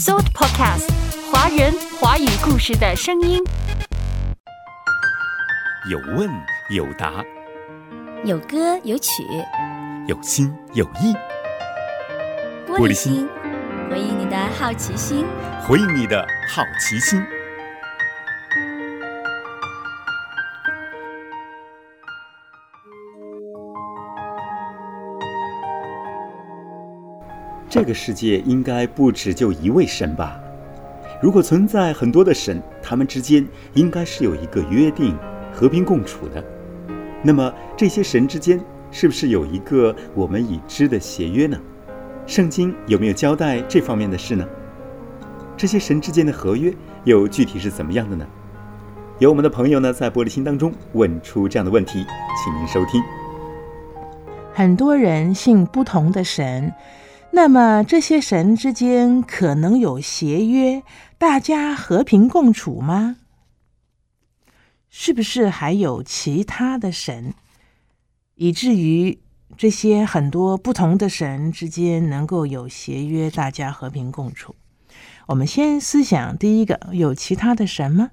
Shout Podcast，华人华语故事的声音。有问有答，有歌有曲，有心有意。玻璃心，回应你的好奇心。回应你的好奇心。这个世界应该不只就一位神吧？如果存在很多的神，他们之间应该是有一个约定，和平共处的。那么这些神之间是不是有一个我们已知的协约呢？圣经有没有交代这方面的事呢？这些神之间的合约又具体是怎么样的呢？有我们的朋友呢在玻璃心当中问出这样的问题，请您收听。很多人信不同的神。那么这些神之间可能有协约，大家和平共处吗？是不是还有其他的神，以至于这些很多不同的神之间能够有协约，大家和平共处？我们先思想第一个，有其他的神吗？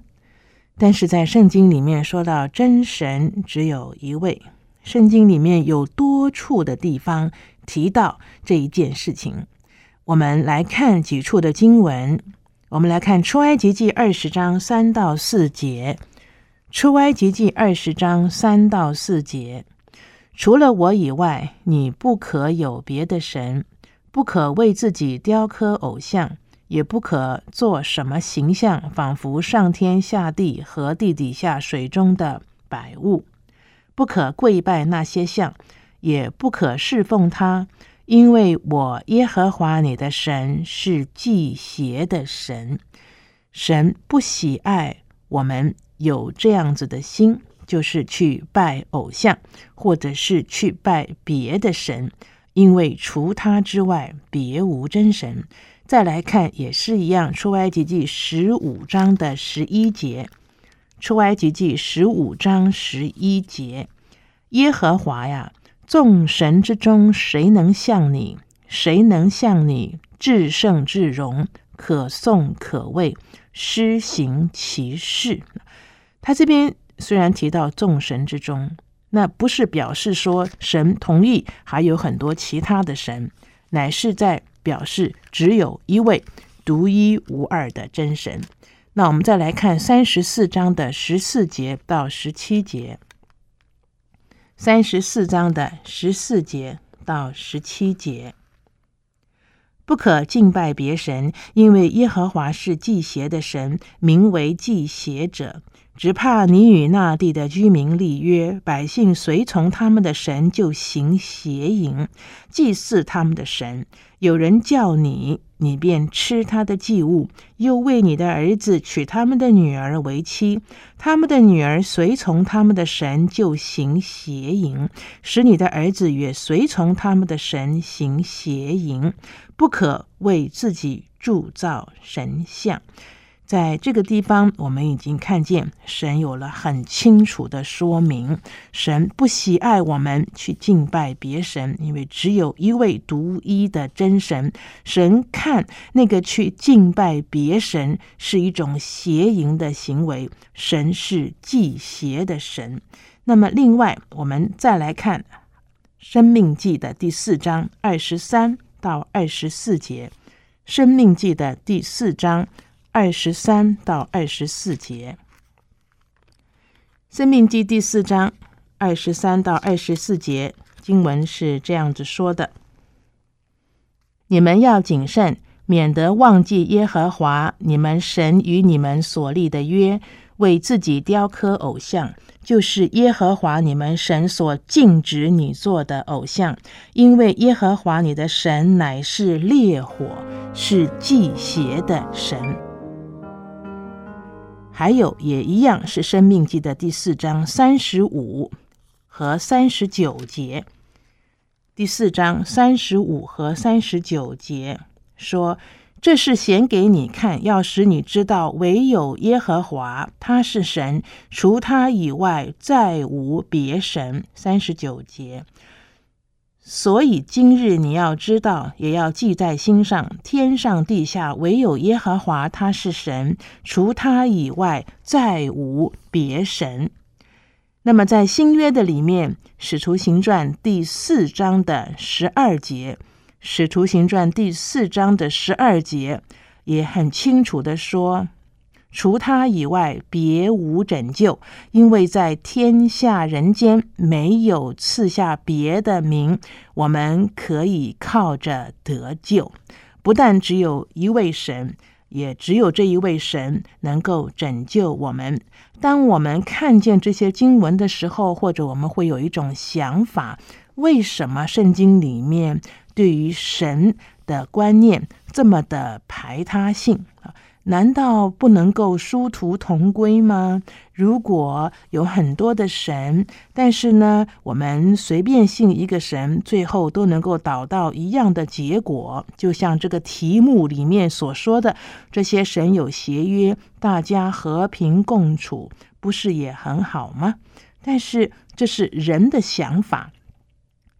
但是在圣经里面说到真神只有一位，圣经里面有多处的地方。提到这一件事情，我们来看几处的经文。我们来看出埃及记二十章三到四节。出埃及记二十章三到四节，除了我以外，你不可有别的神，不可为自己雕刻偶像，也不可做什么形象，仿佛上天下地和地底下水中的百物，不可跪拜那些像。也不可侍奉他，因为我耶和华你的神是祭邪的神，神不喜爱我们有这样子的心，就是去拜偶像，或者是去拜别的神，因为除他之外别无真神。再来看也是一样，出埃及记十五章的十一节，出埃及记十五章十一节，耶和华呀。众神之中，谁能像你？谁能像你至圣至荣，可颂可畏，施行其事？他这边虽然提到众神之中，那不是表示说神同意还有很多其他的神，乃是在表示只有一位独一无二的真神。那我们再来看三十四章的十四节到十七节。三十四章的十四节到十七节，不可敬拜别神，因为耶和华是祭邪的神，名为祭邪者。只怕你与那地的居民立约，百姓随从他们的神，就行邪淫，祭祀他们的神。有人叫你，你便吃他的祭物，又为你的儿子娶他们的女儿为妻。他们的女儿随从他们的神，就行邪淫，使你的儿子也随从他们的神行邪淫。不可为自己铸造神像。在这个地方，我们已经看见神有了很清楚的说明：神不喜爱我们去敬拜别神，因为只有一位独一的真神。神看那个去敬拜别神是一种邪淫的行为，神是祭邪的神。那么，另外我们再来看《生命记》的第四章二十三到二十四节，《生命记》的第四章。二十三到二十四节，《生命记》第四章二十三到二十四节经文是这样子说的：“你们要谨慎，免得忘记耶和华你们神与你们所立的约，为自己雕刻偶像。”就是耶和华你们神所禁止你做的偶像，因为耶和华你的神乃是烈火，是祭邪的神。还有也一样是《生命记》的第四章三十五和三十九节。第四章三十五和三十九节说：“这是显给你看，要使你知道，唯有耶和华他是神，除他以外再无别神。”三十九节，所以今日你要知道，也要记在心上：天上地下唯有耶和华，他是神，除他以外再无别神。那么在新约的里面，《使徒行传》第四章的十二节，《使徒行传》第四章的十二节也很清楚的说。除他以外，别无拯救，因为在天下人间没有赐下别的名，我们可以靠着得救。不但只有一位神，也只有这一位神能够拯救我们。当我们看见这些经文的时候，或者我们会有一种想法：为什么圣经里面对于神的观念这么的排他性啊？难道不能够殊途同归吗？如果有很多的神，但是呢，我们随便信一个神，最后都能够导到一样的结果，就像这个题目里面所说的，这些神有协约，大家和平共处，不是也很好吗？但是这是人的想法，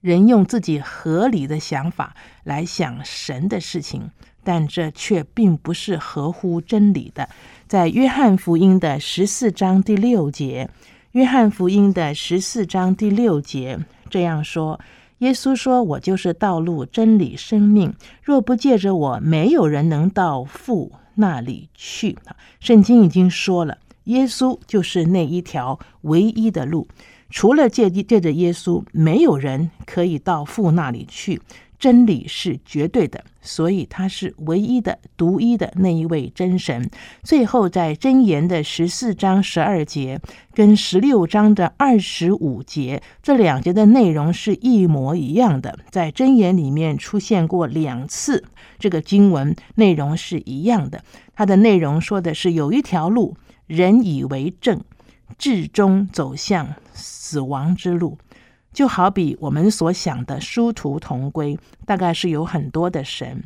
人用自己合理的想法来想神的事情。但这却并不是合乎真理的。在约翰福音的十四章第六节，约翰福音的十四章第六节这样说：“耶稣说，我就是道路、真理、生命。若不借着我，没有人能到父那里去。”圣经已经说了，耶稣就是那一条唯一的路。除了借借着耶稣，没有人可以到父那里去。真理是绝对的，所以他是唯一的、独一的那一位真神。最后，在箴言的十四章十二节跟十六章的二十五节这两节的内容是一模一样的，在箴言里面出现过两次，这个经文内容是一样的。它的内容说的是有一条路，人以为正，至终走向死亡之路。就好比我们所想的殊途同归，大概是有很多的神，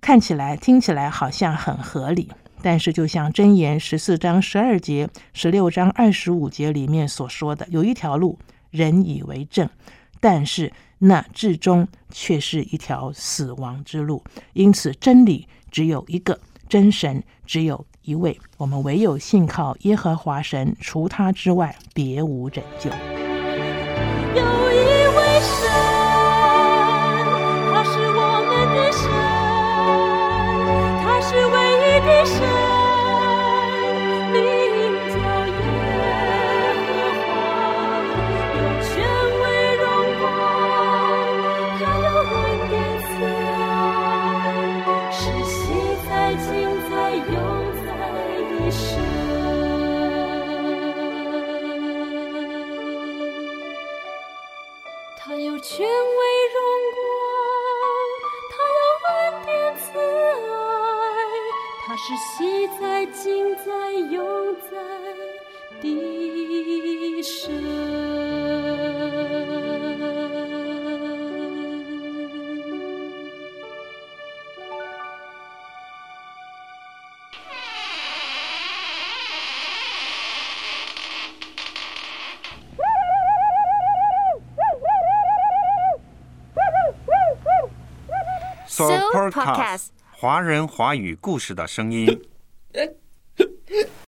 看起来、听起来好像很合理。但是，就像箴言十四章十二节、十六章二十五节里面所说的，有一条路，人以为正，但是那至终却是一条死亡之路。因此，真理只有一个，真神只有一位，我们唯有信靠耶和华神，除他之外，别无拯救。有是昔在今在永在的神。So Podcast，华人华语故事的声音。